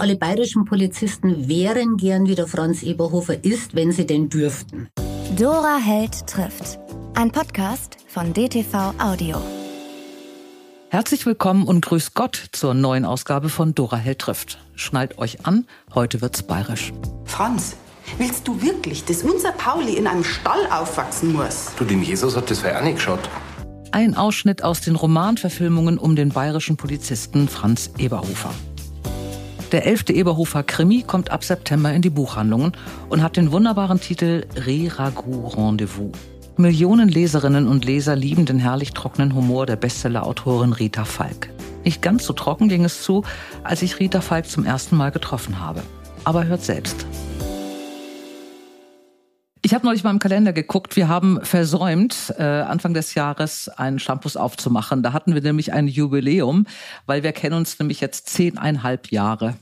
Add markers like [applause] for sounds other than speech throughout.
alle bayerischen Polizisten wären gern wie der Franz Eberhofer ist, wenn sie denn dürften. Dora Held trifft. Ein Podcast von DTV Audio. Herzlich willkommen und grüß Gott zur neuen Ausgabe von Dora Held trifft. Schnallt euch an, heute wird's bayerisch. Franz, willst du wirklich, dass unser Pauli in einem Stall aufwachsen muss? Du, dem Jesus hat das ja auch nicht geschaut. Ein Ausschnitt aus den Romanverfilmungen um den bayerischen Polizisten Franz Eberhofer. Der elfte Eberhofer Krimi kommt ab September in die Buchhandlungen und hat den wunderbaren Titel Re-Ragout Rendezvous. Millionen Leserinnen und Leser lieben den herrlich trockenen Humor der Bestsellerautorin Rita Falk. Nicht ganz so trocken ging es zu, als ich Rita Falk zum ersten Mal getroffen habe. Aber hört selbst. Ich habe neulich mal im Kalender geguckt. Wir haben versäumt, äh, Anfang des Jahres einen Shampoos aufzumachen. Da hatten wir nämlich ein Jubiläum, weil wir kennen uns nämlich jetzt zehneinhalb Jahre.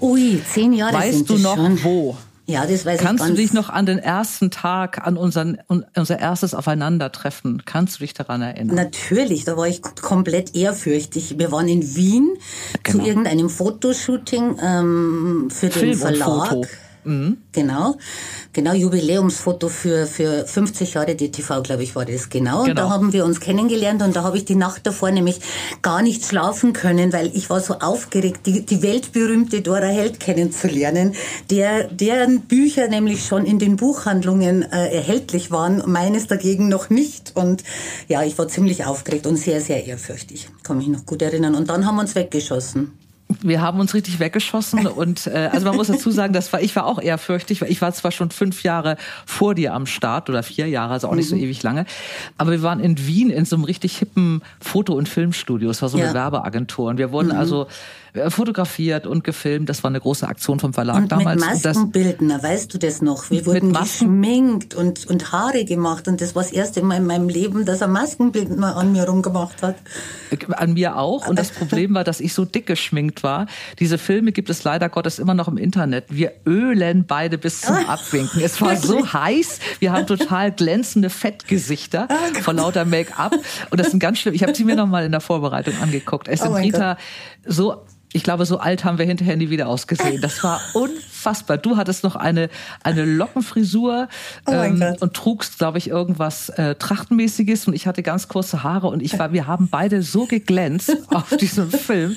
Ui, zehn Jahre Weißt sind du noch schon. wo? Ja, das weiß Kannst ich du dich noch an den ersten Tag, an unseren, unser erstes Aufeinandertreffen, kannst du dich daran erinnern? Natürlich, da war ich komplett ehrfürchtig. Wir waren in Wien Genau. zu irgendeinem Fotoshooting ähm, für den Film und Verlag. Foto. Mhm. Genau, genau Jubiläumsfoto für für 50 Jahre DTV, glaube ich, war das genau. Genau. Da haben wir uns kennengelernt und da habe ich die Nacht davor nämlich gar nicht schlafen können, weil ich war so aufgeregt, die, die weltberühmte Dora Held kennenzulernen, der deren Bücher nämlich schon in den Buchhandlungen äh, erhältlich waren, meines dagegen noch nicht. Und ja, ich war ziemlich aufgeregt und sehr, sehr ehrfürchtig. Kann mich noch gut erinnern. Und dann haben wir uns weggeschossen. Wir haben uns richtig weggeschossen [laughs] und äh, also man muss dazu sagen, das war ich war auch ehrfürchtig, weil ich war zwar schon fünf Jahre vor dir am Start oder vier Jahre, also auch nicht Mhm. so ewig lange, aber wir waren in Wien in so einem richtig hippen Foto- und Filmstudio. Es war so eine Ja. Mhm. Werbeagentur und wir wurden also äh, fotografiert und gefilmt. Das war eine große Aktion vom Verlag Und damals. mit Maskenbildner, weißt du das noch? Wir wurden geschminkt und, und Haare gemacht und das war das erste Mal in meinem Leben, dass ein Maskenbildner an mir rumgemacht hat. an mir auch. Und das [laughs] Problem war, dass ich so dick geschminkt war. Diese Filme gibt es leider Gottes immer noch im Internet. Wir ölen beide bis zum Abwinken. Es war so heiß. Wir haben total glänzende Fettgesichter vor lauter Make-up. Und das sind ganz schlimm. Ich habe sie mir noch mal in der Vorbereitung angeguckt. Es Oh sind Rita so ich glaube, so alt haben wir hinterher nie wieder ausgesehen. Das war [laughs] unfassbar. Du hattest noch eine, eine Lockenfrisur Oh Gott. und trugst, glaube ich, irgendwas äh, Trachtenmäßiges und ich hatte ganz kurze Haare und ich war, wir haben beide so geglänzt [laughs] auf diesem Film.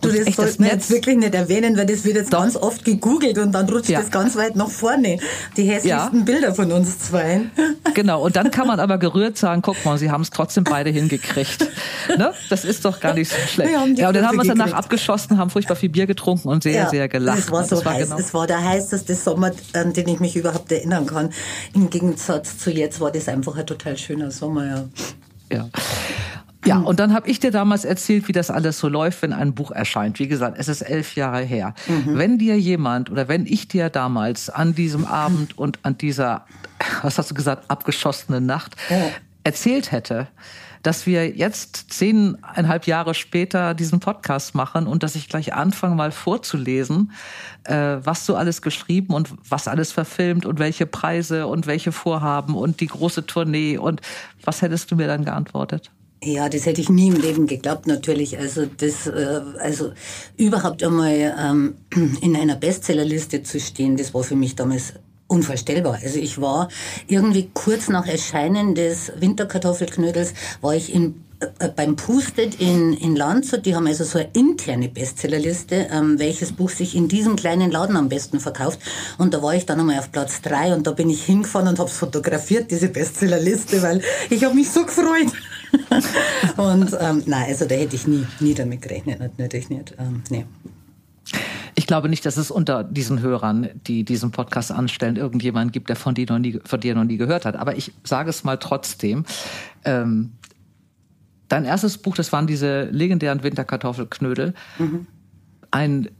Du, das echt, sollten wir jetzt wirklich nicht erwähnen, weil das wird jetzt Doch. ganz oft gegoogelt und dann rutscht Ja. das ganz weit nach vorne. Die hässlichsten Ja. Bilder von uns zwei. [laughs] Genau, und dann kann man aber gerührt sagen, guck mal, sie haben es trotzdem beide hingekriegt. Ne? Das ist doch gar nicht so schlecht. Ja, und dann haben wir uns danach gekriegt. Abgeschossen, haben furchtbar viel Bier getrunken und sehr, sehr gelacht. Es war so Das heiß. genau- Es war der heißeste Sommer, an den ich mich überhaupt erinnern kann. Im Gegensatz zu jetzt war das einfach ein total schöner Sommer, ja. Ja. Ja, und dann habe ich dir damals erzählt, wie das alles so läuft, wenn ein Buch erscheint. Wie gesagt, es ist elf Jahre her. Wenn dir jemand oder wenn ich dir damals an diesem Abend und an dieser, was hast du gesagt, abgeschossenen Nacht erzählt hätte, dass wir jetzt zehneinhalb Jahre später diesen Podcast machen und dass ich gleich anfange mal vorzulesen, äh, was du alles geschrieben und was alles verfilmt und welche Preise und welche Vorhaben und die große Tournee und was hättest du mir dann geantwortet? Ja, das hätte ich nie im Leben geglaubt, natürlich. Also das, äh, also überhaupt einmal ähm, [clears throat] in einer Bestsellerliste zu stehen, das war für mich damals unvorstellbar. Also ich war irgendwie kurz nach Erscheinen des Winterkartoffelknödels war ich in äh, beim Pustet in, in Landshut, die haben also so eine interne Bestsellerliste, ähm, welches Buch sich in diesem kleinen Laden am besten verkauft. Und da war ich dann einmal auf Platz drei und da bin ich hingefahren und habe es fotografiert, diese Bestsellerliste, weil ich habe mich so gefreut. [laughs] und ähm, nein, also da hätte ich nie, nie damit gerechnet, natürlich nicht. Ähm, nee. Ich glaube nicht, dass es unter diesen Hörern, die diesen Podcast anstellen, irgendjemand gibt, der von dir noch nie, von dir noch nie gehört hat. Aber ich sage es mal trotzdem. Ähm, dein erstes Buch, das waren diese legendären Winterkartoffelknödel. Ein,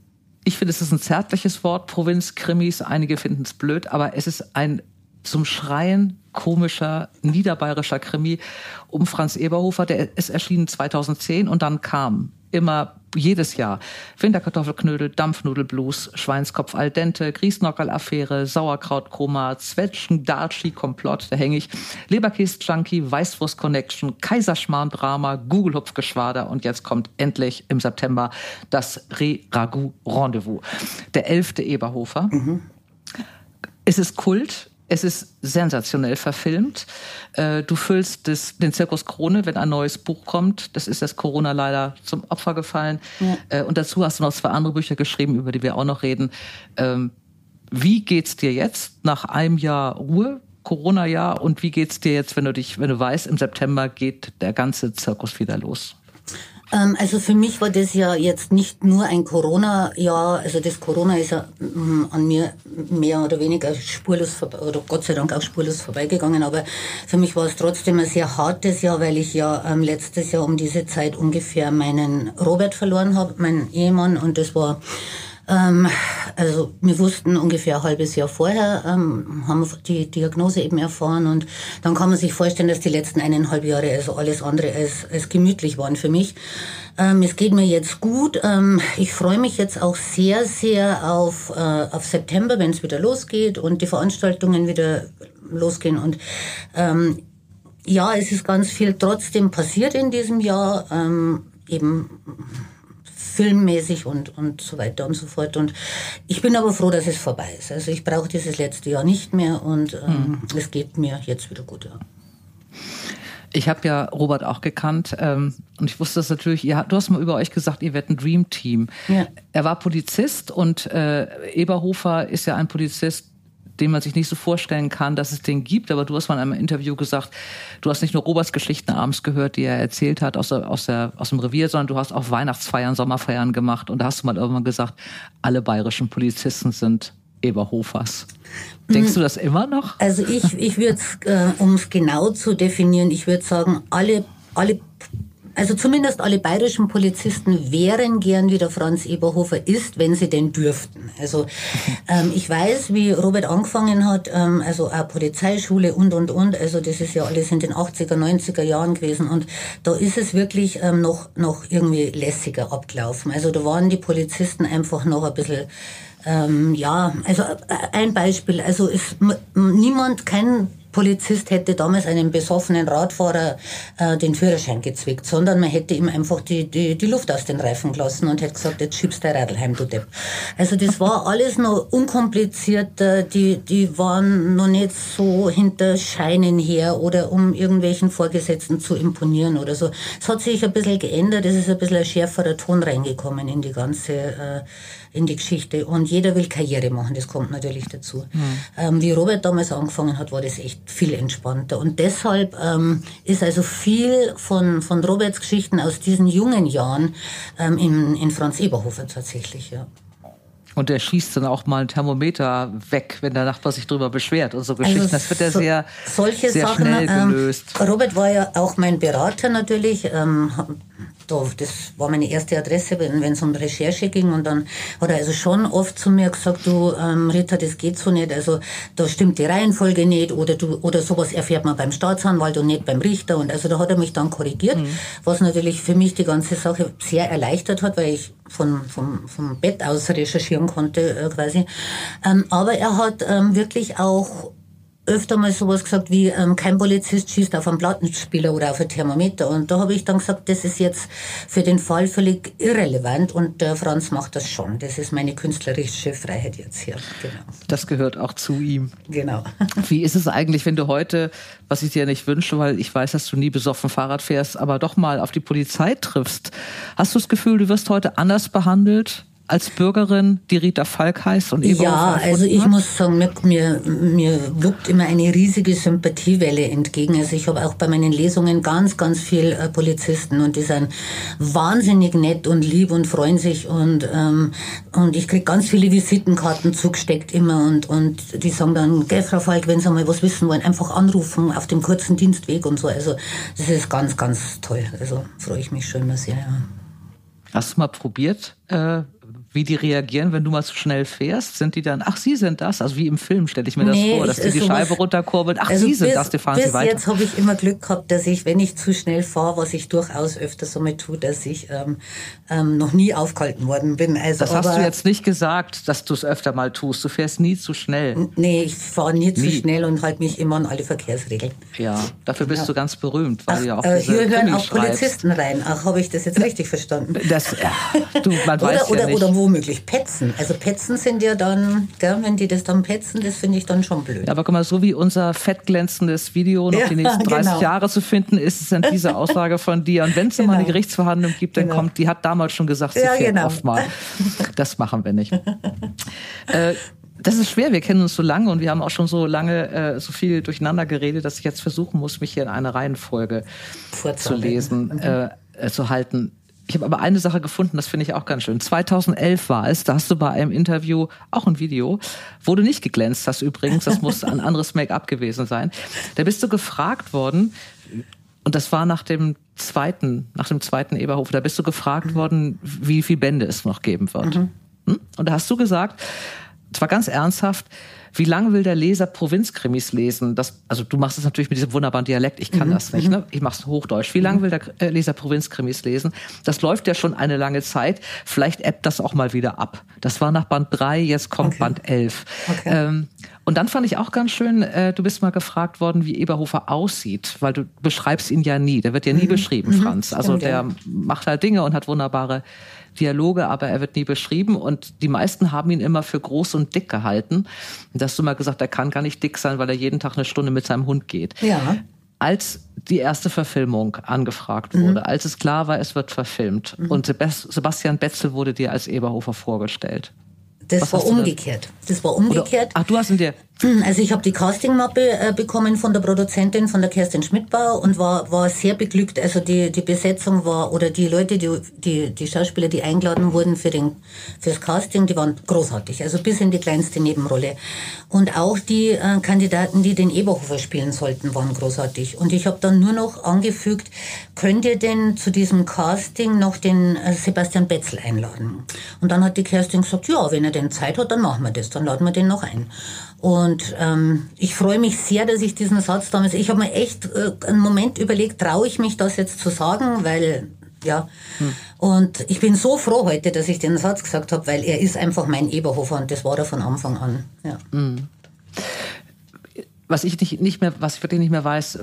ich finde, es ist ein zärtliches Wort, Provinzkrimis. Einige finden es blöd, aber es ist ein zum Schreien komischer niederbayerischer Krimi um Franz Eberhofer. Der ist erschienen 2010 und dann kam immer jedes Jahr. Winterkartoffelknödel, Dampfnudelblues, Schweinskopf al dente, Griesnockerl-Affäre, Sauerkrautkoma, Zwetschgen, Daci, Komplott, da hänge ich, Leberkäse-Junkie, Weißwurst-Connection, Kaiserschmarrn-Drama, Google-Hupfgeschwader und jetzt kommt endlich im September das Re-Ragout-Rendezvous. Der elfte Eberhofer. Mhm. Es ist Kult, es ist sensationell verfilmt. Äh, du füllst das, den Zirkus Krone, wenn ein neues Buch kommt. Das ist das Corona leider zum Opfer gefallen. Ja. Äh, und dazu hast du noch zwei andere Bücher geschrieben, über die wir auch noch reden. Ähm, wie geht's dir jetzt nach einem Jahr Ruhe? Corona-Jahr und wie geht's dir jetzt, wenn du dich, wenn du weißt, im September geht der ganze Zirkus wieder los? Ähm, also für mich war das ja jetzt nicht nur ein Corona-Jahr, also das Corona ist ja mm, an mir mehr oder weniger spurlos oder Gott sei Dank auch spurlos vorbeigegangen, aber für mich war es trotzdem ein sehr hartes Jahr, weil ich ja ähm, letztes Jahr um diese Zeit ungefähr meinen Robert verloren habe, meinen Ehemann. Und das war ähm, also wir wussten ungefähr ein halbes Jahr vorher, ähm, haben wir die Diagnose eben erfahren und dann kann man sich vorstellen, dass die letzten eineinhalb Jahre also alles andere als, als gemütlich waren für mich. Ähm, es geht mir jetzt gut. Ähm, ich freue mich jetzt auch sehr, sehr auf, äh, auf September, wenn es wieder losgeht und die Veranstaltungen wieder losgehen und ähm, ja, es ist ganz viel trotzdem passiert in diesem Jahr. Ähm, eben filmmäßig und, und so weiter und so fort. Und ich bin aber froh, dass es vorbei ist. Also ich brauche dieses letzte Jahr nicht mehr und ähm, hm. es geht mir jetzt wieder gut. Ja. Ich habe ja Robert auch gekannt ähm, und ich wusste das natürlich. Ihr, du hast mal über euch gesagt, ihr werdet ein Dream Team. Ja. Er war Polizist und äh, Eberhofer ist ja ein Polizist, den man sich nicht so vorstellen kann, dass es den gibt. Aber du hast mal in einem Interview gesagt, du hast nicht nur Roberts Geschichten abends gehört, die er erzählt hat aus, der, aus, der, aus dem Revier, sondern du hast auch Weihnachtsfeiern, Sommerfeiern gemacht. Und da hast du mal irgendwann gesagt, alle bayerischen Polizisten sind Eberhofers. Denkst du das immer noch? Also ich, ich würde es, äh, um es genau zu definieren, ich würde sagen, alle, alle also zumindest alle bayerischen Polizisten wären gern wie der Franz Eberhofer ist, wenn sie denn dürften. Also [laughs] ähm, ich weiß, wie Robert angefangen hat, ähm, also auch Polizeischule und, und, und. Also das ist ja alles in den 80er, 90er Jahren gewesen. Und da ist es wirklich ähm, noch, noch irgendwie lässiger abgelaufen. Also da waren die Polizisten einfach noch ein bisschen ähm, ja, also äh, ein Beispiel, also ist niemand, kein Polizist hätte damals einem besoffenen Radfahrer äh, den Führerschein gezwickt, sondern man hätte ihm einfach die, die, die Luft aus den Reifen gelassen und hätte gesagt, jetzt schiebst du Radl heim, du Depp. Also das war alles noch unkompliziert, äh, die, die waren noch nicht so hinter Scheinen her oder um irgendwelchen Vorgesetzten zu imponieren oder so. Es hat sich ein bisschen geändert, es ist ein bisschen ein schärferer Ton reingekommen in die ganze äh, in die Geschichte. Und jeder will Karriere machen, das kommt natürlich dazu. Mhm. Ähm, wie Robert damals angefangen hat, war das echt viel entspannter. Und deshalb ähm, ist also viel von, von Roberts Geschichten aus diesen jungen Jahren ähm, in, in Franz Eberhofer tatsächlich, ja. Und der schießt dann auch mal ein Thermometer weg, wenn der Nachbar sich drüber beschwert und so Geschichten. Also das wird ja so, sehr, solche sehr Sachen, schnell ähm, gelöst. Ähm, Robert war ja auch mein Berater natürlich. Ähm, da, das war meine erste Adresse, wenn es um Recherche ging. Und dann hat er also schon oft zu mir gesagt, du ähm, Ritter, das geht so nicht. Also da stimmt die Reihenfolge nicht oder du oder sowas erfährt man beim Staatsanwalt und nicht beim Richter. Und also da hat er mich dann korrigiert, mhm. was natürlich für mich die ganze Sache sehr erleichtert hat, weil ich von, vom, vom Bett aus recherchieren konnte äh, quasi. Ähm, aber er hat ähm, wirklich auch öfter mal sowas gesagt wie, ähm, kein Polizist schießt auf einen Plattenspieler oder auf ein Thermometer. Und da habe ich dann gesagt, das ist jetzt für den Fall völlig irrelevant und der Franz macht das schon. Das ist meine künstlerische Freiheit jetzt hier. Genau. Das gehört auch zu ihm. Genau. [laughs] Wie ist es eigentlich, wenn du heute, was ich dir nicht wünsche, weil ich weiß, dass du nie besoffen Fahrrad fährst, aber doch mal auf die Polizei triffst? Hast du das Gefühl, du wirst heute anders behandelt? Als Bürgerin, die Rita Falk heißt und Eberhofer Ja, also ich muss sagen, mir, mir, mir wuckt immer eine riesige Sympathiewelle entgegen. Also ich habe auch bei meinen Lesungen ganz, ganz viel äh, Polizisten und die sind wahnsinnig nett und lieb und freuen sich und, ähm, und ich kriege ganz viele Visitenkarten zugesteckt immer und, und die sagen dann, gell, Frau Falk, wenn Sie mal was wissen wollen, einfach anrufen auf dem kurzen Dienstweg und so. Also das ist ganz, ganz toll. Also freue ich mich schon immer sehr, ja. Hast du mal probiert, äh, wie die reagieren, wenn du mal zu schnell fährst? Sind die dann, ach, Sie sind das? Also wie im Film stelle ich mir das Nee, vor, dass die die Scheibe runterkurbeln. Ach, Also Sie sind bis, das, die fahren bis Sie weiter. jetzt habe ich immer Glück gehabt, dass ich, wenn ich zu schnell fahre, was ich durchaus öfter so mit tue, dass ich ähm, ähm, noch nie aufgehalten worden bin. Also, Das hast aber, du jetzt nicht gesagt, dass du es öfter mal tust. Du fährst nie zu schnell. Nee, ich fahre nie zu Nie. schnell und halte mich immer an alle Verkehrsregeln. Ja, dafür bist du ganz berühmt, weil Ach, ja auch äh, hier hören auch Polizisten rein. Ach, habe ich das jetzt richtig verstanden? Das, ja, du, man Oder, weiß oder, ja nicht. oder womöglich Petzen. Also Petzen sind ja dann, gell, wenn die das dann petzen, das finde ich dann schon blöd. Ja, aber guck mal, so wie unser fettglänzendes Video noch Ja, die nächsten [laughs] 30 genau. Jahre zu finden ist, ist dann diese Aussage von dir. Und wenn es mal eine Genau. Gerichtsverhandlung gibt, dann Genau. kommt, die hat damals schon gesagt, sie Ja, fährt genau. oft mal. Das machen wir nicht. äh, das ist schwer, wir kennen uns so lange und wir haben auch schon so lange äh, so viel durcheinander geredet, dass ich jetzt versuchen muss, mich hier in eine Reihenfolge zu lesen, äh, äh, zu halten. Ich habe aber eine Sache gefunden, das finde ich auch ganz schön. 2011 war es, da hast du bei einem Interview, auch ein Video, wo du nicht geglänzt hast übrigens, das muss ein anderes Make-up gewesen sein. Da bist du gefragt worden, und das war nach dem zweiten, nach dem zweiten Eberhof, da bist du gefragt worden, wie viel Bände es noch geben wird. Hm? Und da hast du gesagt, zwar ganz ernsthaft, wie lange will der Leser Provinzkrimis lesen? Das, also du machst es natürlich mit diesem wunderbaren Dialekt, ich kann das nicht, ne? ich mache es Hochdeutsch. Wie lange will der äh, Leser Provinzkrimis lesen? Das läuft ja schon eine lange Zeit, vielleicht ebbt das auch mal wieder ab. Das war nach Band 3, jetzt kommt Band 11. Ähm, und dann fand ich auch ganz schön, äh, du bist mal gefragt worden, wie Eberhofer aussieht, weil du beschreibst ihn ja nie, der wird ja nie beschrieben, Franz. Also Mhm. ja. der macht halt Dinge und hat wunderbare Dialoge, aber er wird nie beschrieben und die meisten haben ihn immer für groß und dick gehalten. Und da hast du mal gesagt, er kann gar nicht dick sein, weil er jeden Tag eine Stunde mit seinem Hund geht. Ja. Als die erste Verfilmung angefragt wurde, als es klar war, es wird verfilmt und Sebas- Sebastian Betzel wurde dir als Eberhofer vorgestellt. Das Was war umgekehrt. Das war Oder, umgekehrt. ach, du hast ihn dir, Also ich habe die Castingmappe äh, bekommen von der Produzentin, von der Kerstin Schmidbauer und war, war sehr beglückt. Also die, die Besetzung war, oder die Leute, die, die, die Schauspieler, die eingeladen wurden für den, fürs Casting, die waren großartig. Also bis in die kleinste Nebenrolle. Und auch die äh, Kandidaten, die den Eberhofer spielen sollten, waren großartig. Und ich habe dann nur noch angefügt, könnt ihr denn zu diesem Casting noch den äh, Sebastian Betzel einladen? Und dann hat die Kerstin gesagt, ja, wenn er denn Zeit hat, dann machen wir das, dann laden wir den noch ein. Und ähm, ich freue mich sehr, dass ich diesen Satz damals, ich habe mir echt äh, einen Moment überlegt, traue ich mich das jetzt zu sagen, weil ja. Und ich bin so froh heute, dass ich den Satz gesagt habe, weil er ist einfach mein Eberhofer und das war er von Anfang an. Ja. was ich nicht, nicht mehr, was ich wirklich nicht mehr weiß,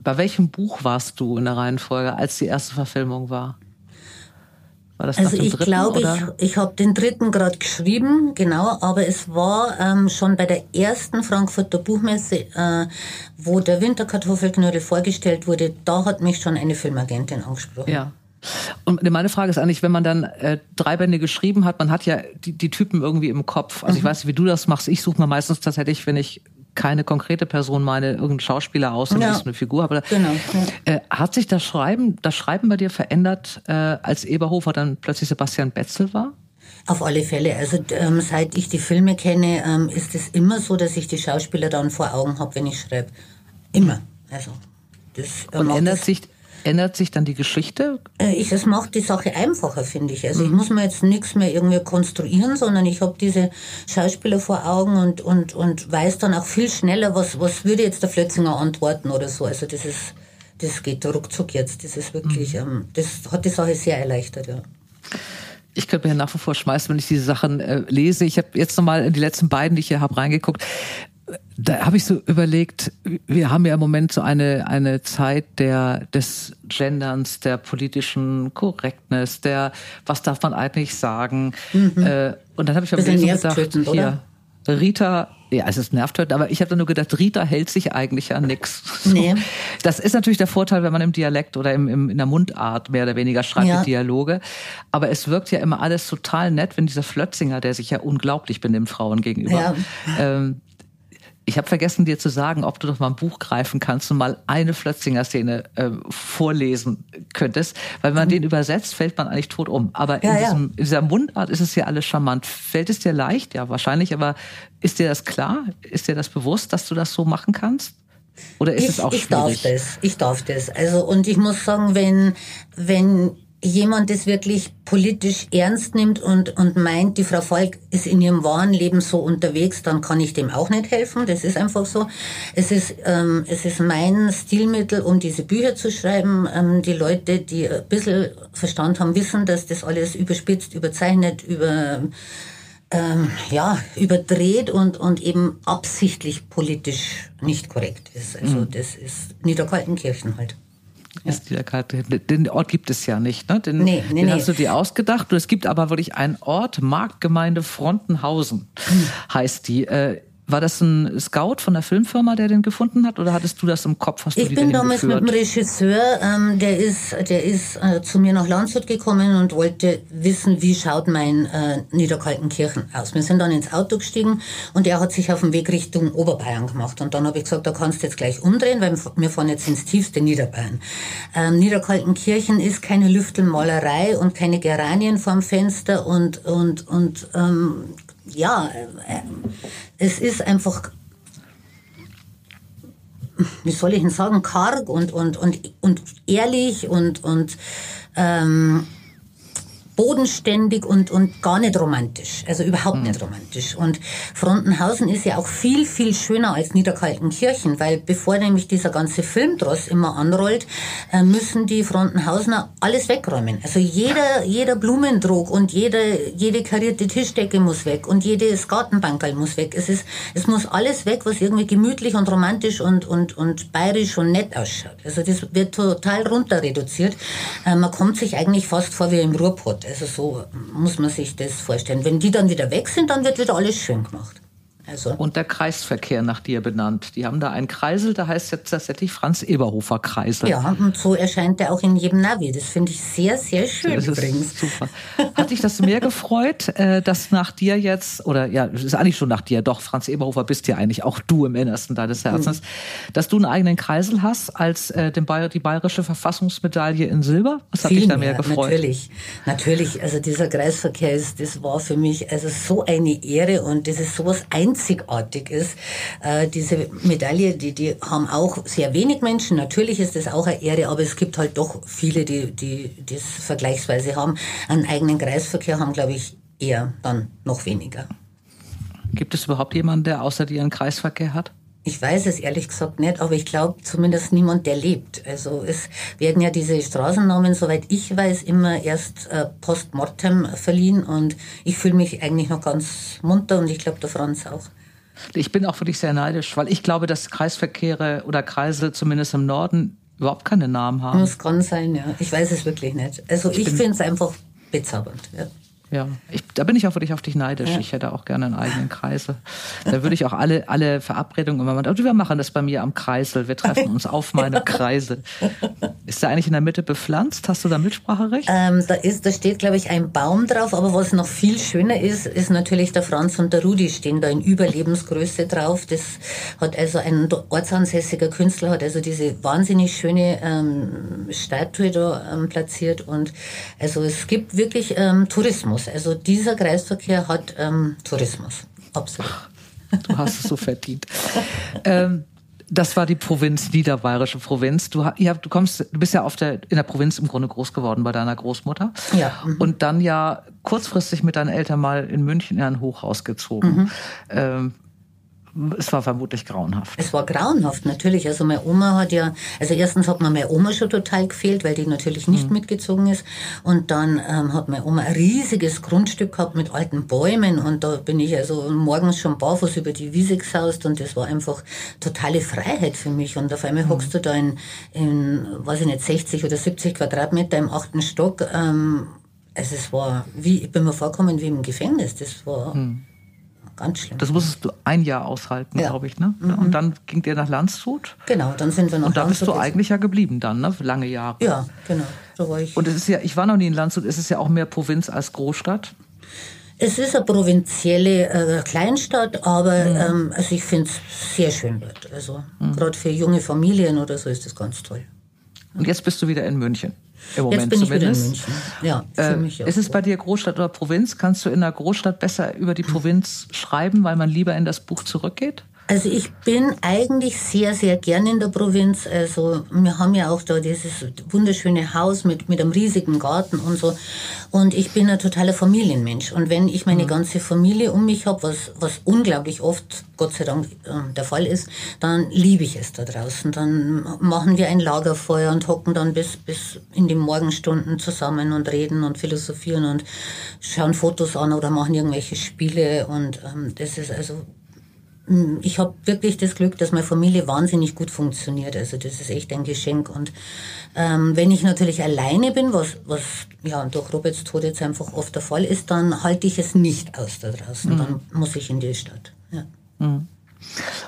bei welchem Buch warst du in der Reihenfolge, als die erste Verfilmung war? Also ich dritten, glaube, oder? ich, ich habe den dritten gerade geschrieben, genau, aber es war ähm, schon bei der ersten Frankfurter Buchmesse, äh, wo der Winterkartoffelknödel vorgestellt wurde, da hat mich schon eine Filmagentin angesprochen. Ja. Und meine Frage ist eigentlich, wenn man dann äh, drei Bände geschrieben hat, man hat ja die, die Typen irgendwie im Kopf. Also ich weiß nicht, wie du das machst. Ich suche mir meistens tatsächlich, wenn ich keine konkrete Person meine, irgendeinen Schauspieler aus und Ja. ist eine Figur. Aber Genau, äh, hat sich das Schreiben, das Schreiben bei dir verändert, äh, als Eberhofer dann plötzlich Sebastian Betzel war? Auf alle Fälle. Also ähm, seit ich die Filme kenne, ähm, ist es immer so, dass ich die Schauspieler dann vor Augen habe, wenn ich schreibe. Immer. Also das äh, Und ändert das- sich, ändert sich dann die Geschichte? Äh, Ich, es macht die Sache einfacher, finde ich. Also ich muss mir jetzt nichts mehr irgendwie konstruieren, sondern ich habe diese Schauspieler vor Augen und, und, und weiß dann auch viel schneller, was, was würde jetzt der Flötzinger antworten oder so. Also das ist, das geht ruckzuck jetzt. Das ist wirklich, ähm, das hat die Sache sehr erleichtert, ja. Ich könnte mir nach wie vor schmeißen, wenn ich diese Sachen äh, lese. Ich habe jetzt nochmal in die letzten beiden, die ich hier habe, reingeguckt. Da habe ich so überlegt, wir haben ja im Moment so eine, eine Zeit der, des Genderns, der politischen Korrektness, der, was darf man eigentlich sagen? Äh, und dann habe ich Bisschen Lesen gedacht, hier, Rita, ja, es ist nervtötend, aber ich habe dann nur gedacht, Rita hält sich eigentlich an nix. [laughs] So. Nee. Das ist natürlich der Vorteil, wenn man im Dialekt oder im, im, in der Mundart mehr oder weniger schreibt, Ja. die Dialoge. Aber es wirkt ja immer alles total nett, wenn dieser Flötzinger, der sich ja unglaublich benimmt Frauen gegenüber. Ja. Ähm, ich habe vergessen, dir zu sagen, ob du doch mal ein Buch greifen kannst und mal eine Flötzinger-Szene äh, vorlesen könntest. Weil wenn man den übersetzt, fällt man eigentlich tot um. Aber in, Mhm. Ja, ja. diesem, in dieser Mundart ist es ja alles charmant. Fällt es dir leicht? Ja, wahrscheinlich. Aber ist dir das klar? Ist dir das bewusst, dass du das so machen kannst? Oder ist ich, es auch ich darf schwierig? das, ich darf das. Also und ich muss sagen, wenn wenn jemand das wirklich politisch ernst nimmt und, und meint, die Frau Falk ist in ihrem wahren Leben so unterwegs, dann kann ich dem auch nicht helfen. Das ist einfach so. Es ist, ähm, es ist mein Stilmittel, um diese Bücher zu schreiben. Ähm, die Leute, die ein bisschen Verstand haben, wissen, dass das alles überspitzt, überzeichnet, über, ähm, ja, überdreht und, und eben absichtlich politisch nicht korrekt ist. Also mhm. das ist Niederkaltenkirchen halt ist ja. Karte. Den Ort gibt es ja nicht, ne? Den, nee, nee, den nee. hast du dir ausgedacht. Und es gibt aber wirklich einen Ort, Marktgemeinde Frontenhausen hm. heißt die. Äh, war das ein Scout von der Filmfirma, der den gefunden hat, oder hattest du das im Kopf? Hast ich du bin damals mit dem Regisseur, ähm, der ist, der ist äh, zu mir nach Landshut gekommen und wollte wissen, wie schaut mein äh, Niederkaltenkirchen aus. Wir sind dann ins Auto gestiegen und er hat sich auf den Weg Richtung Oberbayern gemacht. Und dann habe ich gesagt, da kannst du jetzt gleich umdrehen, weil wir fahren jetzt ins tiefste Niederbayern. Ähm, Niederkaltenkirchen ist keine Lüftelmalerei und keine Geranien vorm Fenster und, und, und ähm, ja, äh, es ist einfach, wie soll ich denn sagen, karg und, und, und, und ehrlich und, und ähm, bodenständig und, und gar nicht romantisch. Also überhaupt mhm. nicht romantisch. Und Frontenhausen ist ja auch viel, viel schöner als Niederkaltenkirchen, weil bevor nämlich dieser ganze Filmdross immer anrollt, äh, müssen die Frontenhausener alles wegräumen. Also jeder, jeder Blumendruck und jede, jede karierte Tischdecke muss weg und jedes Gartenbankerl muss weg. Es ist, es muss alles weg, was irgendwie gemütlich und romantisch und, und, und bayerisch und nett ausschaut. Also das wird total runter reduziert. Äh, man kommt sich eigentlich fast vor wie im Ruhrpott. Also so muss man sich das vorstellen. Wenn die dann wieder weg sind, dann wird wieder alles schön gemacht. Also. Und der Kreisverkehr nach dir benannt. Die haben da einen Kreisel, da heißt jetzt tatsächlich Franz Eberhofer Kreisel. Ja, und so erscheint er auch in jedem Navi. Das finde ich sehr, sehr schön das übrigens. super. Hat dich das mehr gefreut, äh, dass nach dir jetzt, oder ja, es ist eigentlich schon nach dir, doch, Franz Eberhofer bist ja eigentlich auch du im Innersten deines Herzens, mhm. dass du einen eigenen Kreisel hast als äh, den Bayer, die bayerische Verfassungsmedaille in Silber? Was hat dich da mehr, mehr gefreut? Natürlich, natürlich. Also dieser Kreisverkehr ist, das war für mich also so eine Ehre und das ist sowas ein einzigartig ist. Äh, diese Medaille, die, die haben auch sehr wenig Menschen. Natürlich ist das auch eine Ehre, aber es gibt halt doch viele, die, die das vergleichsweise haben. Einen eigenen Kreisverkehr haben, glaube ich, eher dann noch weniger. Gibt es überhaupt jemanden, der außer dir einen Kreisverkehr hat? Ich weiß es ehrlich gesagt nicht, aber ich glaube zumindest niemand, der lebt. Also es werden ja diese Straßennamen, soweit ich weiß, immer erst äh, post mortem verliehen und ich fühle mich eigentlich noch ganz munter und ich glaube der Franz auch. Ich bin auch wirklich sehr neidisch, weil ich glaube, dass Kreisverkehre oder Kreise zumindest im Norden überhaupt keine Namen haben. Das kann sein, ja. Ich weiß es wirklich nicht. Also ich, ich finde es einfach bezaubernd. Ja. Ja, ich, da bin ich auch wirklich auf dich neidisch. Ja. Ich hätte auch gerne einen eigenen Kreisel. Da würde ich auch alle, alle Verabredungen immer machen. Wir machen das bei mir am Kreisel. Wir treffen uns auf [laughs] meine Kreisel. Ist der eigentlich in der Mitte bepflanzt? Hast du da Mitspracherecht? Ähm, da, ist, da steht, glaube ich, ein Baum drauf. Aber was noch viel schöner ist, ist natürlich der Franz und der Rudi stehen da in Überlebensgröße drauf. Das hat also ein ortsansässiger Künstler, hat also diese wahnsinnig schöne ähm, Statue da ähm, platziert. Und also es gibt wirklich ähm, Tourismus. Tourismus. Also dieser Kreisverkehr hat ähm, Tourismus. Absolut. Du hast es so verdient. ähm, das war die Provinz, niederbayerische Provinz. Du, ja, du kommst, du bist ja auf der, in der Provinz im Grunde groß geworden bei deiner Großmutter. Ja. Mhm. Und dann ja kurzfristig mit deinen Eltern mal in München in ein Hochhaus gezogen. Mhm. Ähm, es war vermutlich grauenhaft. Es war grauenhaft, natürlich. Also meine Oma hat ja, also erstens hat mir meine Oma schon total gefehlt, weil die natürlich nicht mhm. mitgezogen ist. Und dann ähm, hat meine Oma ein riesiges Grundstück gehabt mit alten Bäumen und da bin ich also morgens schon barfuß über die Wiese gesaust und das war einfach totale Freiheit für mich. Und auf einmal mhm. hockst du da in, in, weiß ich nicht, 60 oder 70 Quadratmeter im achten Stock. Ähm, also es war wie, ich bin mir vorgekommen wie im Gefängnis. Das war... Mhm Ganz schlimm. Das musstest du ein Jahr aushalten, ja. glaube ich, ne? Mhm. Und dann ging dir nach Landshut. Genau, dann sind wir nach Und da bist du eigentlich ja geblieben dann, ne? Lange Jahre. Ja, genau. So war ich. Und es ist ja, ich war noch nie in Landshut, es ist ja auch mehr Provinz als Großstadt. Es ist eine provinzielle äh, Kleinstadt, aber mhm. ähm, also ich finde es sehr schön dort. Also mhm. gerade für junge Familien oder so ist das ganz toll. Und jetzt bist du wieder in München. Im Moment Jetzt bin zumindest. ich wieder in München. Ja, für äh, mich auch. Ist es bei dir Großstadt oder Provinz? Kannst du in der Großstadt besser über die Provinz schreiben, weil man lieber in das Buch zurückgeht? Also ich bin eigentlich sehr, sehr gern in der Provinz. Also wir haben ja auch da dieses wunderschöne Haus mit, mit einem riesigen Garten und so. Und ich bin ein totaler Familienmensch. Und wenn ich meine mhm. ganze Familie um mich habe, was, was unglaublich oft, Gott sei Dank, äh, der Fall ist, dann liebe ich es da draußen. Dann machen wir ein Lagerfeuer und hocken dann bis, bis in die Morgenstunden zusammen und reden und philosophieren und schauen Fotos an oder machen irgendwelche Spiele. Und ähm, das ist also ich habe wirklich das Glück, dass meine Familie wahnsinnig gut funktioniert. Also das ist echt ein Geschenk. Und ähm, wenn ich natürlich alleine bin, was, was ja durch Roberts Tod jetzt einfach oft der Fall ist, dann halte ich es nicht aus da draußen. Mhm. Dann muss ich in die Stadt. Ja. Mhm.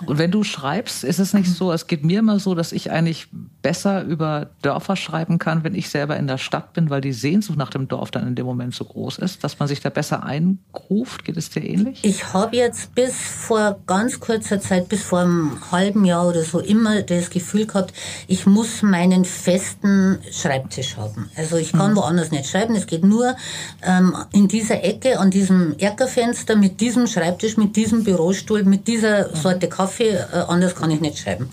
Und wenn du schreibst, ist es nicht so, es geht mir immer so, dass ich eigentlich besser über Dörfer schreiben kann, wenn ich selber in der Stadt bin, weil die Sehnsucht nach dem Dorf dann in dem Moment so groß ist, dass man sich da besser eingruft. Geht es dir ähnlich? Ich habe jetzt bis vor ganz kurzer Zeit, bis vor einem halben Jahr oder so, immer das Gefühl gehabt, ich muss meinen festen Schreibtisch haben. Also ich kann mhm. woanders nicht schreiben. Es geht nur ähm, in dieser Ecke, an diesem Erkerfenster, mit diesem Schreibtisch, mit diesem Bürostuhl, mit dieser Sorte Kaffee, äh, anders kann ich nicht schreiben.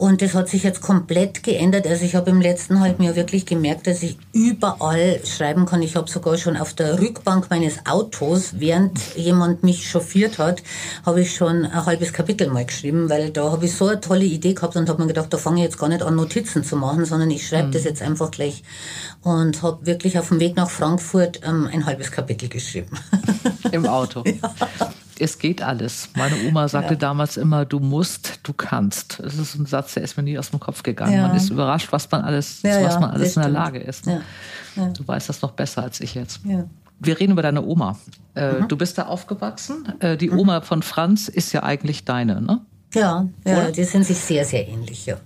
Und das hat sich jetzt komplett geändert. Also ich habe im letzten halben Jahr wirklich gemerkt, dass ich überall schreiben kann. Ich habe sogar schon auf der Rückbank meines Autos, während jemand mich chauffiert hat, habe ich schon ein halbes Kapitel mal geschrieben, weil da habe ich so eine tolle Idee gehabt und habe mir gedacht, da fange ich jetzt gar nicht an, Notizen zu machen, sondern ich schreibe mhm. das jetzt einfach gleich und habe wirklich auf dem Weg nach Frankfurt ähm, ein halbes Kapitel geschrieben. Im Auto. [laughs] Ja es geht alles. Meine Oma sagte ja. damals immer, du musst, du kannst. Das ist ein Satz, der ist mir nie aus dem Kopf gegangen. Ja. Man ist überrascht, was man alles, ja, was man alles in der Lage ist. Du weißt das noch besser als ich jetzt. Wir reden über deine Oma. Äh, mhm. Du bist da aufgewachsen. Äh, die mhm. Oma von Franz ist ja eigentlich deine, ne? Ja, ja die sind sich sehr, sehr ähnlich, ja.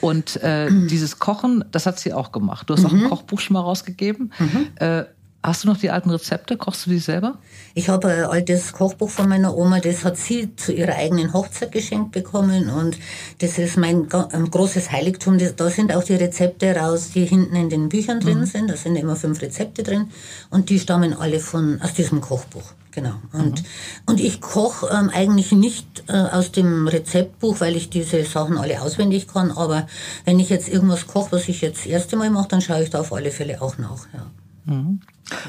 Und äh, dieses Kochen, das hat sie auch gemacht. Du hast auch ein mhm. Kochbuch schon mal rausgegeben. Mhm. Äh, Hast du noch die alten Rezepte? Kochst du die selber? Ich habe ein altes Kochbuch von meiner Oma, das hat sie zu ihrer eigenen Hochzeit geschenkt bekommen und das ist mein großes Heiligtum. Da sind auch die Rezepte raus, die hinten in den Büchern drin mhm. sind. Da sind immer fünf Rezepte drin und die stammen alle von aus diesem Kochbuch. Genau. Und, mhm. und ich koche ähm, eigentlich nicht äh, aus dem Rezeptbuch, weil ich diese Sachen alle auswendig kann. Aber wenn ich jetzt irgendwas koche, was ich jetzt das erste Mal mache, dann schaue ich da auf alle Fälle auch nach. Ja. Mhm.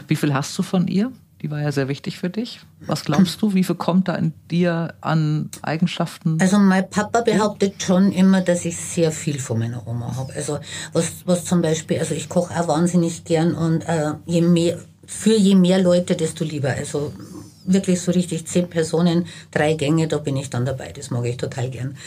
Wie viel hast du von ihr? Die war ja sehr wichtig für dich. Was glaubst du, wie viel kommt da in dir an Eigenschaften? Also mein Papa behauptet schon immer, dass ich sehr viel von meiner Oma habe. Also was, was zum Beispiel, also ich koche auch wahnsinnig gern und äh, je mehr, für je mehr Leute, desto lieber. Also wirklich so richtig zehn Personen, drei Gänge, da bin ich dann dabei. Das mag ich total gern.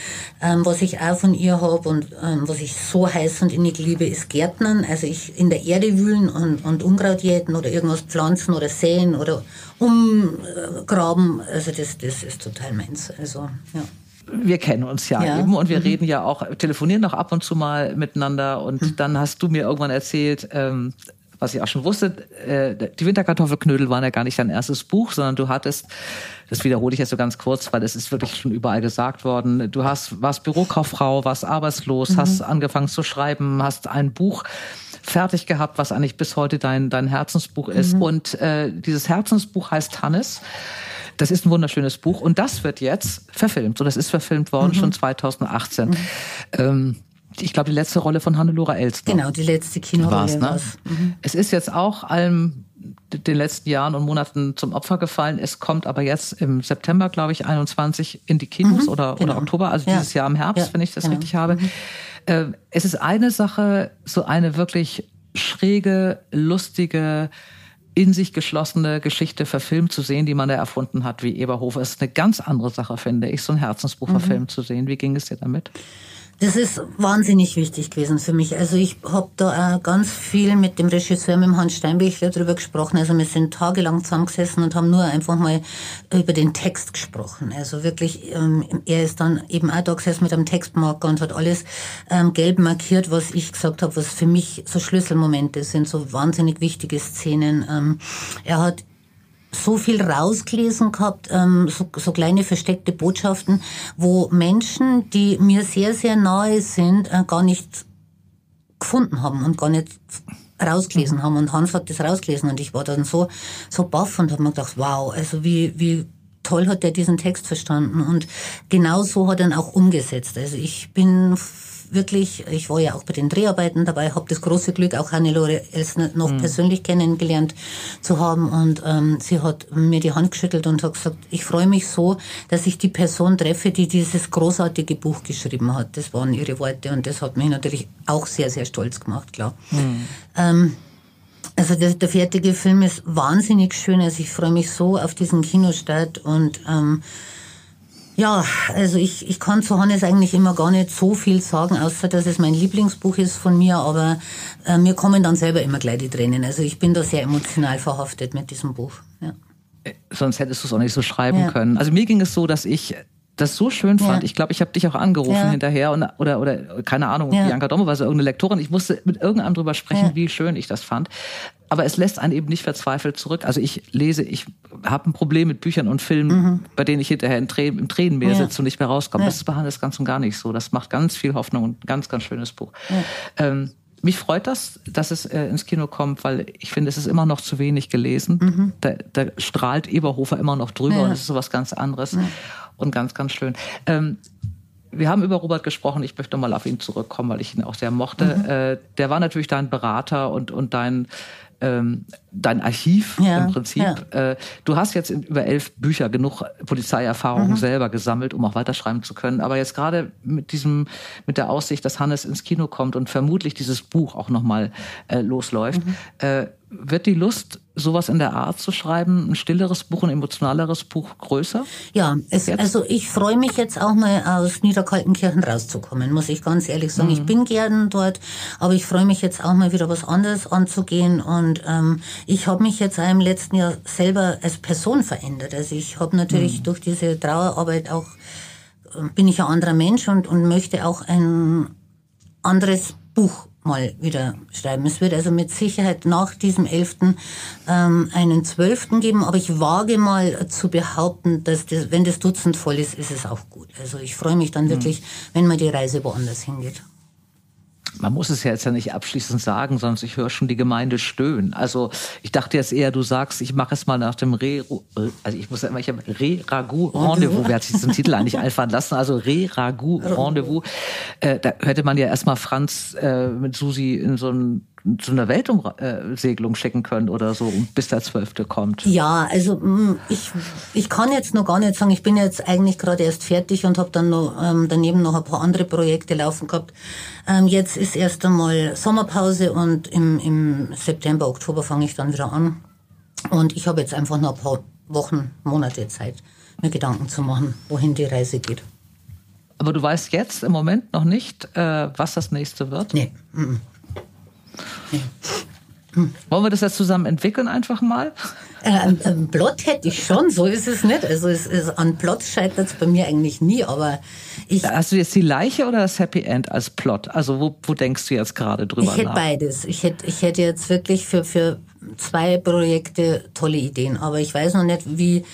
Ähm, was ich auch von ihr habe und ähm, was ich so heiß und innig liebe, ist Gärtnern. Also ich in der Erde wühlen und, und Unkraut jäten oder irgendwas pflanzen oder säen oder umgraben. Also das, das ist total meins. Also, ja wir kennen uns ja, ja. eben und wir mhm. reden ja auch, telefonieren auch ab und zu mal miteinander und mhm. dann hast du mir irgendwann erzählt, ähm, was ich auch schon wusste, äh, die Winterkartoffelknödel waren ja gar nicht dein erstes Buch, sondern du hattest, das wiederhole ich jetzt so ganz kurz, weil das ist wirklich schon überall gesagt worden, du hast, warst Bürokauffrau, warst arbeitslos, mhm. hast angefangen zu schreiben, hast ein Buch fertig gehabt, was eigentlich bis heute dein, dein Herzensbuch ist. Mhm. Und äh, dieses Herzensbuch heißt Hannes. Das ist ein wunderschönes Buch und das wird jetzt verfilmt. So, das ist verfilmt worden, mhm. schon 2018. Mhm. Ähm, ich glaube, die letzte Rolle von Hannelore Elster. Genau, die letzte Kinorolle. Ne? Mhm. Es ist jetzt auch allem den letzten Jahren und Monaten zum Opfer gefallen. Es kommt aber jetzt im September, glaube ich, 21 in die Kinos mhm, oder, genau. oder Oktober, also ja. dieses Jahr im Herbst, ja, wenn ich das genau. richtig habe. Mhm. Äh, es ist eine Sache, so eine wirklich schräge, lustige, in sich geschlossene Geschichte verfilmt zu sehen, die man da erfunden hat, wie Eberhofer. Es ist eine ganz andere Sache, finde ich, so ein Herzensbuch mhm. verfilmt zu sehen. Wie ging es dir damit? Das ist wahnsinnig wichtig gewesen für mich. Also ich habe da auch ganz viel mit dem Regisseur, mit dem Hans Steinbechler darüber gesprochen. Also wir sind tagelang zusammengesessen und haben nur einfach mal über den Text gesprochen. Also wirklich, ähm, er ist dann eben auch da gesessen mit einem Textmarker und hat alles ähm, gelb markiert, was ich gesagt habe, was für mich so Schlüsselmomente sind, so wahnsinnig wichtige Szenen. Ähm, er hat so viel rausgelesen gehabt, ähm, so, so kleine versteckte Botschaften, wo Menschen, die mir sehr, sehr nahe sind, äh, gar nicht gefunden haben und gar nicht rausgelesen haben. Und Hans hat das rausgelesen und ich war dann so, so baff und habe mir gedacht, wow, also wie, wie toll hat der diesen Text verstanden und genau so hat er ihn auch umgesetzt. Also ich bin wirklich, ich war ja auch bei den Dreharbeiten dabei, habe das große Glück, auch Hannelore Elsner noch mhm. persönlich kennengelernt zu haben. Und ähm, sie hat mir die Hand geschüttelt und hat gesagt, ich freue mich so, dass ich die Person treffe, die dieses großartige Buch geschrieben hat. Das waren ihre Worte und das hat mich natürlich auch sehr, sehr stolz gemacht, klar. Mhm. Ähm, also der, der fertige Film ist wahnsinnig schön. Also ich freue mich so auf diesen Kinostart und ähm, ja, also ich, ich kann zu Hannes eigentlich immer gar nicht so viel sagen, außer dass es mein Lieblingsbuch ist von mir, aber äh, mir kommen dann selber immer gleich die Tränen. Also ich bin da sehr emotional verhaftet mit diesem Buch. Ja. Äh, sonst hättest du es auch nicht so schreiben ja. können. Also mir ging es so, dass ich das so schön fand. Ja. Ich glaube, ich habe dich auch angerufen ja. hinterher und, oder, oder keine Ahnung, ja. Bianca Domme war so irgendeine Lektorin. Ich musste mit irgendeinem drüber sprechen, ja. wie schön ich das fand. Aber es lässt einen eben nicht verzweifelt zurück. Also ich lese, ich habe ein Problem mit Büchern und Filmen, mhm. bei denen ich hinterher im, Tränen, im Tränenmeer sitze und nicht mehr rauskomme. Das ist bei Hannes ganz und gar nicht so. Das macht ganz viel Hoffnung und ein ganz, ganz schönes Buch. Ähm, mich freut das, dass es äh, ins Kino kommt, weil ich finde, es ist immer noch zu wenig gelesen. Mhm. Da, da strahlt Eberhofer immer noch drüber ja. und es ist so was ganz anderes. Ja und ganz, ganz schön. Ähm, wir haben über Robert gesprochen. Ich möchte mal auf ihn zurückkommen, weil ich ihn auch sehr mochte. Mhm. Äh, der war natürlich dein Berater und, und dein, ähm, dein Archiv ja, im Prinzip. Ja. Äh, du hast jetzt über elf Bücher genug Polizeierfahrung mhm. selber gesammelt, um auch weiterschreiben zu können. Aber jetzt gerade mit diesem, mit der Aussicht, dass Hannes ins Kino kommt und vermutlich dieses Buch auch nochmal äh, losläuft, mhm. äh, wird die Lust, sowas in der Art zu schreiben, ein stilleres Buch, ein emotionaleres Buch größer? Ja, es, also ich freue mich jetzt auch mal aus Niederkaltenkirchen rauszukommen, muss ich ganz ehrlich sagen. Mhm. Ich bin gern dort, aber ich freue mich jetzt auch mal wieder was anderes anzugehen und ähm, ich habe mich jetzt auch im letzten Jahr selber als Person verändert. Also ich habe natürlich mhm. durch diese Trauerarbeit auch, äh, bin ich ein anderer Mensch und, und möchte auch ein anderes Buch mal wieder schreiben. Es wird also mit Sicherheit nach diesem 11. Ähm, einen 12. geben, aber ich wage mal zu behaupten, dass das, wenn das Dutzend voll ist, ist es auch gut. Also ich freue mich dann hm. wirklich, mhm. wenn mal die Reise woanders hingeht man muss es ja jetzt ja nicht abschließend sagen, sonst ich höre schon die Gemeinde stöhnen. Also ich dachte jetzt eher, du sagst, ich mache es mal nach dem Re, also ich muss ja immer, ich habe Re-Ragout Rendezvous, wer hat sich diesen Titel eigentlich einfallen lassen? Also Re-Ragout Rendezvous. Äh, da hätte man ja erstmal Franz äh, mit Susi in so ein zu einer Weltumsegelung schicken können oder so, bis der Zwölfte kommt? Ja, also mm, ich, ich kann jetzt noch gar nicht sagen, ich bin jetzt eigentlich gerade erst fertig und habe dann noch ähm, daneben noch ein paar andere Projekte laufen gehabt. Ähm, jetzt ist erst einmal Sommerpause und im, im September, Oktober fange ich dann wieder an. Und ich habe jetzt einfach noch ein paar Wochen, Monate Zeit, mir Gedanken zu machen, wohin die Reise geht. Aber du weißt jetzt im Moment noch nicht, äh, was das nächste wird? Nee. Mm -mm. Hm. Wollen wir das jetzt zusammen entwickeln einfach mal? Ähm, ähm, Plot hätte ich schon, so ist es nicht. Also es, es, an Plot scheitert es bei mir eigentlich nie, aber ich... Hast du jetzt die Leiche oder das Happy End als Plot? Also wo, wo denkst du jetzt gerade drüber Ich hätte nach? beides. Ich hätte, ich hätte jetzt wirklich für, für zwei Projekte tolle Ideen, aber ich weiß noch nicht, wie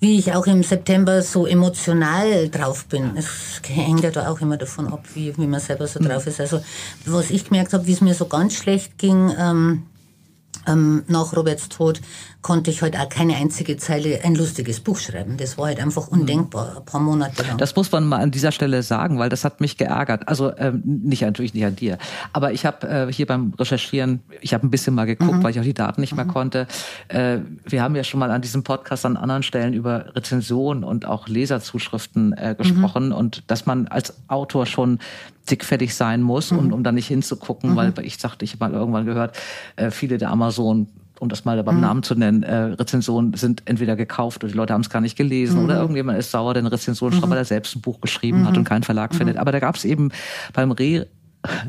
wie ich auch im September so emotional drauf bin. Es hängt ja da auch immer davon ab, wie, wie man selber so drauf ist. Also was ich gemerkt habe, wie es mir so ganz schlecht ging, ähm, ähm, nach Roberts Tod konnte ich halt auch keine einzige Zeile ein lustiges Buch schreiben. Das war halt einfach undenkbar, ein paar Monate lang. Das muss man mal an dieser Stelle sagen, weil das hat mich geärgert. Also ähm, nicht natürlich nicht an dir, aber ich habe äh, hier beim Recherchieren, ich habe ein bisschen mal geguckt, mhm. weil ich auch die Daten nicht mhm. mehr konnte. Äh, wir haben ja schon mal an diesem Podcast an anderen Stellen über Rezensionen und auch Leserzuschriften äh, gesprochen mhm. und dass man als Autor schon dickfertig sein muss, mhm. und, um da nicht hinzugucken, mhm. weil ich sagte, ich habe mal irgendwann gehört, äh, viele der Amazon um das mal beim mhm. Namen zu nennen, äh, Rezensionen sind entweder gekauft oder die Leute haben es gar nicht gelesen mhm. oder irgendjemand ist sauer, denn Rezensionsschreiber, mhm. der selbst ein Buch geschrieben mhm. hat und keinen Verlag mhm. findet. Aber da gab es eben beim Re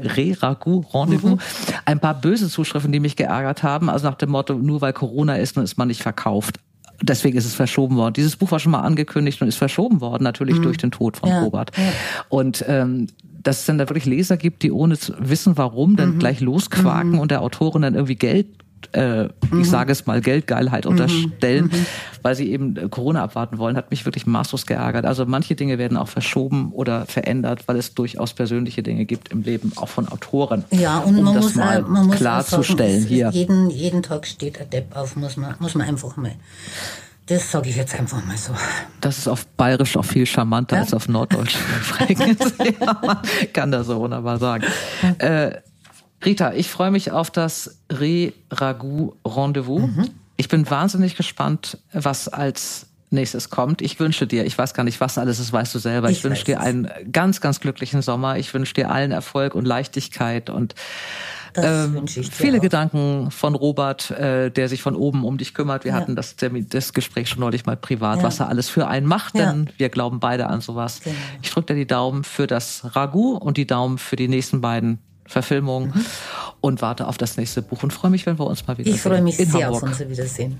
Re-Ragout, Rendezvous, mhm. ein paar böse Zuschriften, die mich geärgert haben. Also nach dem Motto, nur weil Corona ist, dann ist man nicht verkauft. Deswegen ist es verschoben worden. Dieses Buch war schon mal angekündigt und ist verschoben worden, natürlich mhm. durch den Tod von ja. Robert. Ja. Und ähm, dass es dann da wirklich Leser gibt, die ohne zu wissen, warum, dann mhm. gleich losquaken mhm. und der Autorin dann irgendwie Geld äh, mhm. ich sage es mal, Geldgeilheit mhm. unterstellen, mhm. weil sie eben äh, Corona abwarten wollen, hat mich wirklich maßlos geärgert. Also manche Dinge werden auch verschoben oder verändert, weil es durchaus persönliche Dinge gibt im Leben, auch von Autoren. Ja, und um man, muss mal man klarzustellen hier. Jeden, jeden Tag steht ein Depp auf, muss man, muss man einfach mal Das sage ich jetzt einfach mal so. Das ist auf Bayerisch auch viel charmanter ja? als auf Norddeutsch. [laughs] [laughs] ja, man kann das so wunderbar sagen. Äh, Rita, ich freue mich auf das Re-Ragout-Rendezvous. Mhm. Ich bin wahnsinnig gespannt, was als nächstes kommt. Ich wünsche dir, ich weiß gar nicht, was alles ist, weißt du selber. Ich, ich wünsche dir einen ganz, ganz glücklichen Sommer. Ich wünsche dir allen Erfolg und Leichtigkeit und ähm, viele auch. Gedanken von Robert, äh, der sich von oben um dich kümmert. Wir ja. hatten das, das Gespräch schon neulich mal privat, ja. was er alles für einen macht, denn ja. wir glauben beide an sowas. Genau. Ich drücke dir die Daumen für das Ragout und die Daumen für die nächsten beiden Verfilmungen mhm. und warte auf das nächste Buch und freue mich, wenn wir uns mal wieder ich sehen. Ich freue mich sehr Hamburg. auf unser Wiedersehen.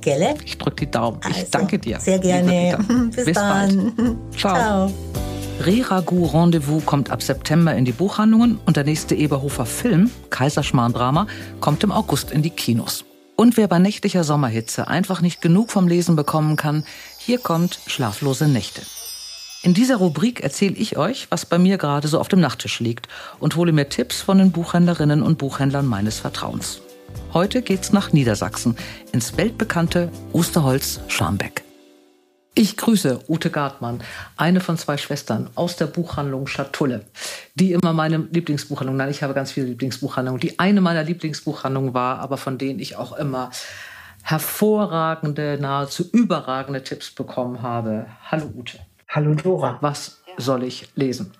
Gelle? Ich drücke die Daumen. Also, ich danke dir. Sehr gerne. [laughs] Bis, Bis dann. Bald. Ciao. Ciao. Reragu Rendezvous kommt ab September in die Buchhandlungen und der nächste Eberhofer Film, Kaiserschmarrn-Drama, kommt im August in die Kinos. Und wer bei nächtlicher Sommerhitze einfach nicht genug vom Lesen bekommen kann, hier kommt Schlaflose Nächte. In dieser Rubrik erzähle ich euch, was bei mir gerade so auf dem Nachttisch liegt und hole mir Tipps von den Buchhändlerinnen und Buchhändlern meines Vertrauens. Heute geht's nach Niedersachsen, ins weltbekannte Osterholz-Scharmbeck. Ich grüße Ute Gartmann, eine von zwei Schwestern aus der Buchhandlung Schatulle, die immer meine Lieblingsbuchhandlung, nein, ich habe ganz viele Lieblingsbuchhandlungen, die eine meiner Lieblingsbuchhandlungen war, aber von denen ich auch immer hervorragende, nahezu überragende Tipps bekommen habe. Hallo Ute. Hallo Dora. Was soll ich lesen?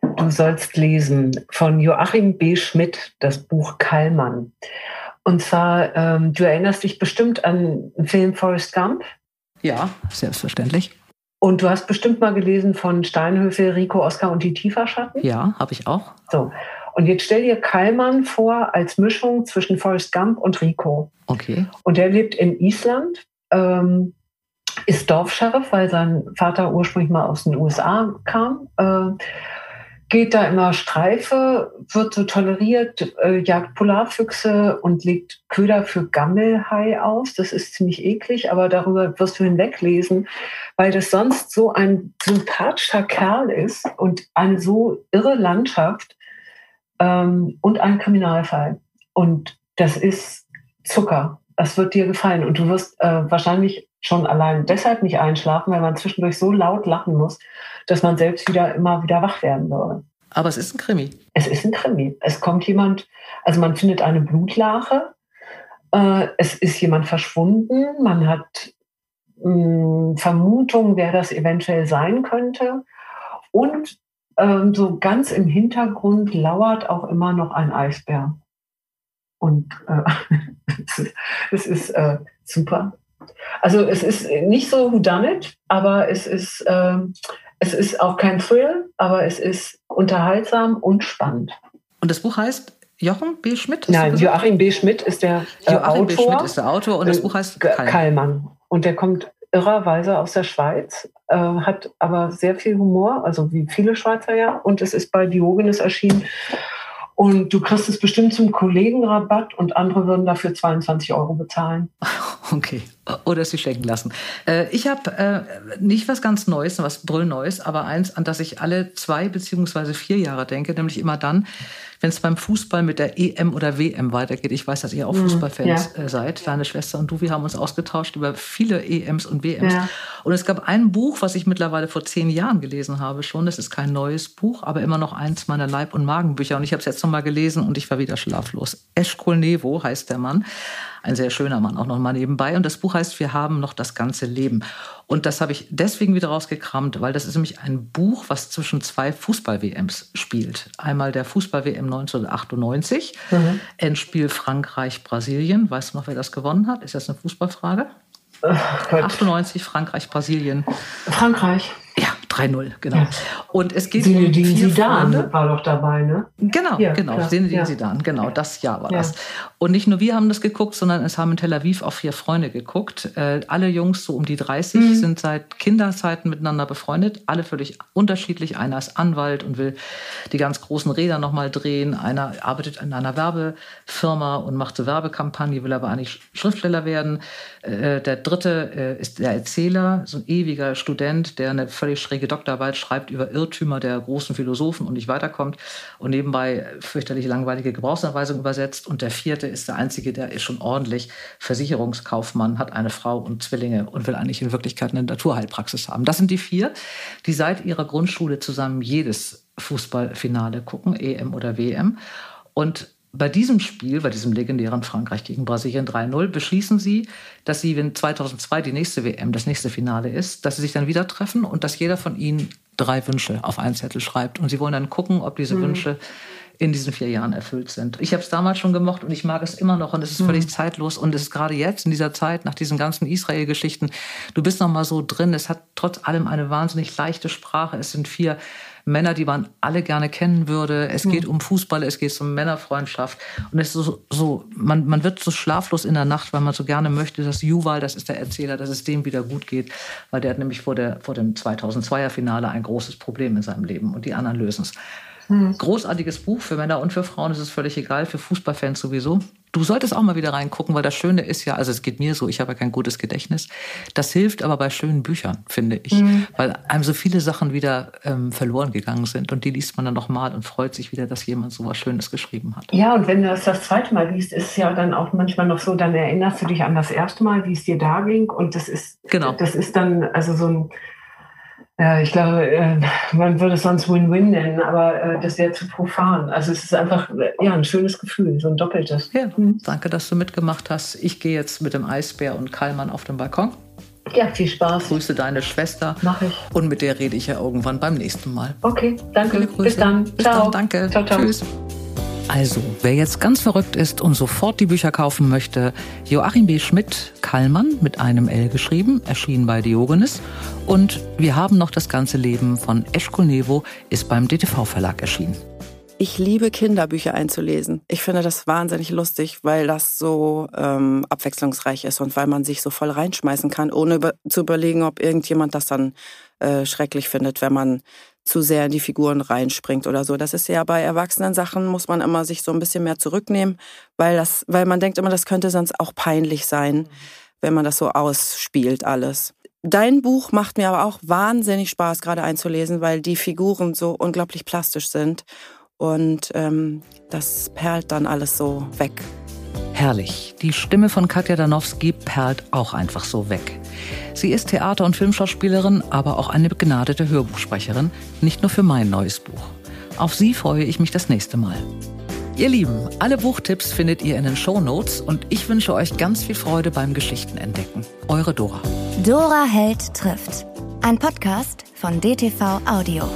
Du sollst lesen von Joachim B. Schmidt das Buch Kallmann. Und zwar, ähm, du erinnerst dich bestimmt an den Film Forrest Gump. Ja, selbstverständlich. Und du hast bestimmt mal gelesen von Steinhöfe, Rico, Oscar und die Tieferschatten? Ja, habe ich auch. So. Und jetzt stell dir Kallmann vor als Mischung zwischen Forrest Gump und Rico. Okay. Und der lebt in Island, ähm, ist Dorfscheriff, weil sein Vater ursprünglich mal aus den USA kam. Äh, geht da immer Streife, wird so toleriert, äh, jagt Polarfüchse und legt Köder für Gammelhai aus. Das ist ziemlich eklig, aber darüber wirst du hinweglesen, weil das sonst so ein sympathischer Kerl ist und eine so irre Landschaft ähm, und ein Kriminalfall. Und das ist Zucker. Das wird dir gefallen. Und du wirst äh, wahrscheinlich schon allein deshalb nicht einschlafen, weil man zwischendurch so laut lachen muss, dass man selbst wieder immer wieder wach werden würde. Aber es ist ein Krimi. Es ist ein Krimi. Es kommt jemand, also man findet eine Blutlache, äh, es ist jemand verschwunden, man hat mh, Vermutungen, wer das eventuell sein könnte. Und ähm, so ganz im Hintergrund lauert auch immer noch ein Eisbär. Und äh, [laughs] es ist äh, super. Also es ist nicht so whodunit, aber es ist, äh, es ist auch kein Thrill, aber es ist unterhaltsam und spannend. Und das Buch heißt Joachim B. Schmidt? Nein, Joachim B. Schmidt ist der äh, Joachim Autor. B. Schmidt ist der Autor und das äh, Buch heißt Kallmann. Kallmann. Und der kommt irrerweise aus der Schweiz, äh, hat aber sehr viel Humor, also wie viele Schweizer ja. Und es ist bei Diogenes erschienen. Und du kriegst es bestimmt zum Kollegenrabatt und andere würden dafür 22 Euro bezahlen. [laughs] Okay. Oder sie schenken lassen. Äh, ich habe äh, nicht was ganz Neues, was Brüllneues, aber eins, an das ich alle zwei beziehungsweise vier Jahre denke, nämlich immer dann, wenn es beim Fußball mit der EM oder WM weitergeht. Ich weiß, dass ihr auch mhm, Fußballfans ja. Äh, seid, deine Schwester und du. Wir haben uns ausgetauscht über viele EMs und WMs. Ja. Und es gab ein Buch, was ich mittlerweile vor zehn Jahren gelesen habe schon. Das ist kein neues Buch, aber immer noch eins meiner Leib- und Magenbücher. Und ich habe es jetzt noch mal gelesen und ich war wieder schlaflos. Eschkol Nevo heißt der Mann. Ein sehr schöner Mann auch noch mal nebenbei. Und das Buch heißt Wir haben noch das ganze Leben. Und das habe ich deswegen wieder rausgekramt, weil das ist nämlich ein Buch, was zwischen zwei Fußball-WMs spielt. Einmal der Fußball-WM 1998, mhm. Endspiel Frankreich-Brasilien. Weißt du noch, wer das gewonnen hat? Ist das eine Fußballfrage? Ach, 98, Frankreich, Brasilien. Frankreich. Ja, 3-0, genau. Ja. Und es geht Zinedine um vier Zidane Freunde. war doch dabei, ne? Genau, ja, genau. Klar. Zinedine ja. Zidane, genau. Das Jahr war ja. das. Und nicht nur wir haben das geguckt, sondern es haben in Tel Aviv auch vier Freunde geguckt. Äh, alle Jungs so um die 30 mhm. sind seit Kinderzeiten miteinander befreundet. Alle völlig unterschiedlich. Einer ist Anwalt und will die ganz großen Räder nochmal drehen. Einer arbeitet in einer Werbefirma und macht so Werbekampagne, will aber eigentlich Schriftsteller werden. Äh, der dritte äh, ist der Erzähler, so ein ewiger Student, der eine völlig schräge dreibändige Doktorarbeit schreibt über Irrtümer der großen Philosophen und nicht weiterkommt und nebenbei fürchterlich langweilige Gebrauchsanweisungen übersetzt. Und der vierte ist der einzige, der ist schon ordentlich Versicherungskaufmann, hat eine Frau und Zwillinge und will eigentlich in Wirklichkeit eine Naturheilpraxis haben. Das sind die vier, die seit ihrer Grundschule zusammen jedes Fußballfinale gucken, EM oder WM. Und bei diesem Spiel, bei diesem legendären Frankreich gegen Brasilien 3-0, beschließen sie, dass sie, wenn 2002 die nächste WM, das nächste Finale ist, dass sie sich dann wieder treffen und dass jeder von ihnen drei Wünsche auf einen Zettel schreibt. Und sie wollen dann gucken, ob diese mhm. Wünsche in diesen vier Jahren erfüllt sind. Ich habe es damals schon gemocht und ich mag es immer noch und es ist mhm. völlig zeitlos und es ist gerade jetzt in dieser Zeit nach diesen ganzen Israel-Geschichten, du bist noch mal so drin. Es hat trotz allem eine wahnsinnig leichte Sprache. Es sind vier Männer, die man alle gerne kennen würde. Es geht um Fußball, es geht um Männerfreundschaft. Und es ist so, so man, man wird so schlaflos in der Nacht, weil man so gerne möchte, dass Juval, das ist der Erzähler, dass es dem wieder gut geht. Weil der hat nämlich vor, der, vor dem 2002er Finale ein großes Problem in seinem Leben und die anderen lösen es. Mhm. Großartiges Buch für Männer und für Frauen, ist es völlig egal, für Fußballfans sowieso. Du solltest auch mal wieder reingucken, weil das Schöne ist ja, also es geht mir so, ich habe ja kein gutes Gedächtnis. Das hilft aber bei schönen Büchern, finde ich, mhm. weil einem so viele Sachen wieder ähm, verloren gegangen sind und die liest man dann nochmal und freut sich wieder, dass jemand so was Schönes geschrieben hat. Ja, und wenn du das das zweite Mal liest, ist es ja dann auch manchmal noch so, dann erinnerst du dich an das erste Mal, wie es dir da ging und das ist, genau. das ist dann also so ein ja, ich glaube, äh, man würde es sonst Win-Win nennen, aber äh, das wäre zu profan. Also es ist einfach ja, ein schönes Gefühl, so ein doppeltes. Ja, mhm. danke, dass du mitgemacht hast. Ich gehe jetzt mit dem Eisbär und Kallmann auf den Balkon. Ja, viel Spaß. Grüße deine Schwester. Mach ich. Und mit der rede ich ja irgendwann beim nächsten Mal. Okay, danke. Bis dann. Bis ciao. dann, danke. Ciao, ciao. Tschüss. Also, wer jetzt ganz verrückt ist und sofort die Bücher kaufen möchte, Joachim B. Schmidt, Kallmann mit einem L geschrieben, erschienen bei Diogenes. Und wir haben noch das ganze Leben von Eschkol Nevo, ist beim DTV-Verlag erschienen. Ich liebe Kinderbücher einzulesen. Ich finde das wahnsinnig lustig, weil das so ähm, abwechslungsreich ist und weil man sich so voll reinschmeißen kann, ohne über zu überlegen, ob irgendjemand das dann äh, schrecklich findet, wenn man zu sehr in die Figuren reinspringt oder so. Das ist ja bei erwachsenen Sachen muss man immer sich so ein bisschen mehr zurücknehmen, weil das, weil man denkt immer, das könnte sonst auch peinlich sein, wenn man das so ausspielt alles. Dein Buch macht mir aber auch wahnsinnig Spaß, gerade einzulesen, weil die Figuren so unglaublich plastisch sind und ähm, das perlt dann alles so weg. Herrlich. Die Stimme von Katja Danowski perlt auch einfach so weg. Sie ist Theater- und Filmschauspielerin, aber auch eine begnadete Hörbuchsprecherin, nicht nur für mein neues Buch. Auf sie freue ich mich das nächste Mal. Ihr Lieben, alle Buchtipps findet ihr in den Show Notes und ich wünsche euch ganz viel Freude beim Geschichtenentdecken. Eure Dora. Dora Held trifft. Ein Podcast von DTV Audio.